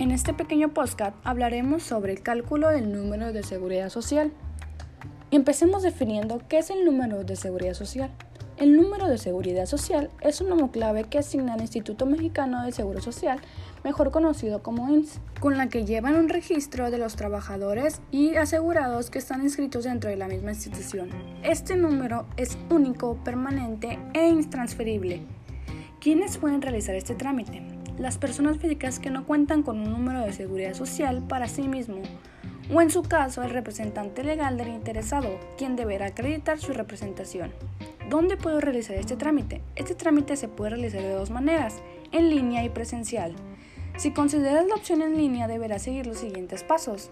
En este pequeño podcast hablaremos sobre el cálculo del número de seguridad social. empecemos definiendo qué es el número de seguridad social. El número de seguridad social es un número clave que asigna al Instituto Mexicano de Seguro Social, mejor conocido como INS, con la que llevan un registro de los trabajadores y asegurados que están inscritos dentro de la misma institución. Este número es único, permanente e intransferible. ¿Quiénes pueden realizar este trámite? Las personas físicas que no cuentan con un número de seguridad social para sí mismo, o en su caso el representante legal del interesado, quien deberá acreditar su representación. ¿Dónde puedo realizar este trámite? Este trámite se puede realizar de dos maneras, en línea y presencial. Si consideras la opción en línea, deberás seguir los siguientes pasos.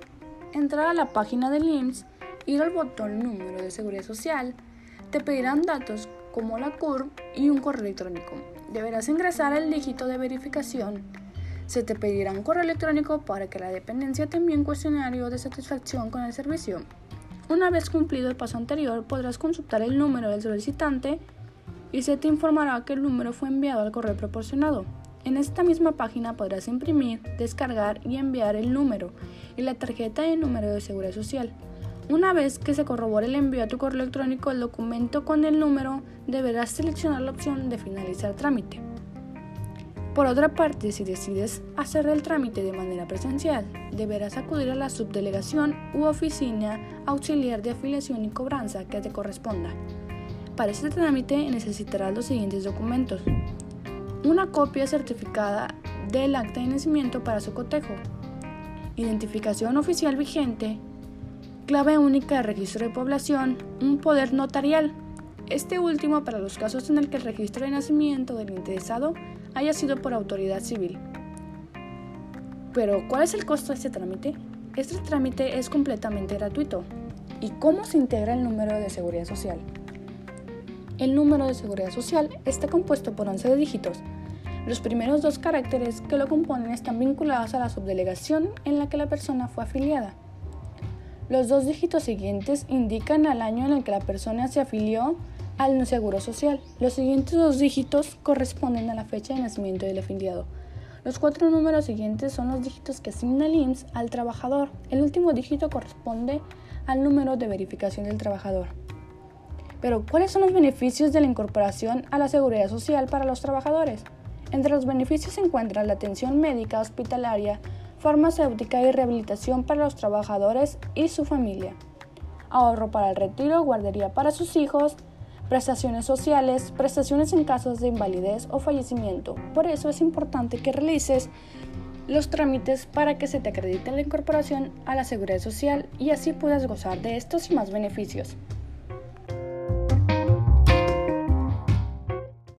Entrar a la página del IMSS, ir al botón número de seguridad social, te pedirán datos como la CURP y un correo electrónico. Deberás ingresar el dígito de verificación. Se te pedirá un correo electrónico para que la dependencia te envíe un cuestionario de satisfacción con el servicio. Una vez cumplido el paso anterior, podrás consultar el número del solicitante y se te informará que el número fue enviado al correo proporcionado. En esta misma página podrás imprimir, descargar y enviar el número y la tarjeta de número de seguridad social. Una vez que se corrobore el envío a tu correo electrónico el documento con el número, deberás seleccionar la opción de finalizar trámite. Por otra parte, si decides hacer el trámite de manera presencial, deberás acudir a la subdelegación u oficina auxiliar de afiliación y cobranza que te corresponda. Para este trámite necesitarás los siguientes documentos. Una copia certificada del acta de nacimiento para su cotejo, identificación oficial vigente, clave única de registro de población, un poder notarial. Este último para los casos en el que el registro de nacimiento del interesado haya sido por autoridad civil. Pero, ¿cuál es el costo de este trámite? Este trámite es completamente gratuito. ¿Y cómo se integra el número de seguridad social? El número de seguridad social está compuesto por 11 dígitos. Los primeros dos caracteres que lo componen están vinculados a la subdelegación en la que la persona fue afiliada. Los dos dígitos siguientes indican al año en el que la persona se afilió al seguro social. Los siguientes dos dígitos corresponden a la fecha de nacimiento del afiliado. Los cuatro números siguientes son los dígitos que asigna el IMSS al trabajador. El último dígito corresponde al número de verificación del trabajador. Pero, ¿cuáles son los beneficios de la incorporación a la seguridad social para los trabajadores? Entre los beneficios se encuentra la atención médica hospitalaria, farmacéutica y rehabilitación para los trabajadores y su familia, ahorro para el retiro, guardería para sus hijos, prestaciones sociales, prestaciones en casos de invalidez o fallecimiento. Por eso es importante que realices los trámites para que se te acredite la incorporación a la seguridad social y así puedas gozar de estos y más beneficios.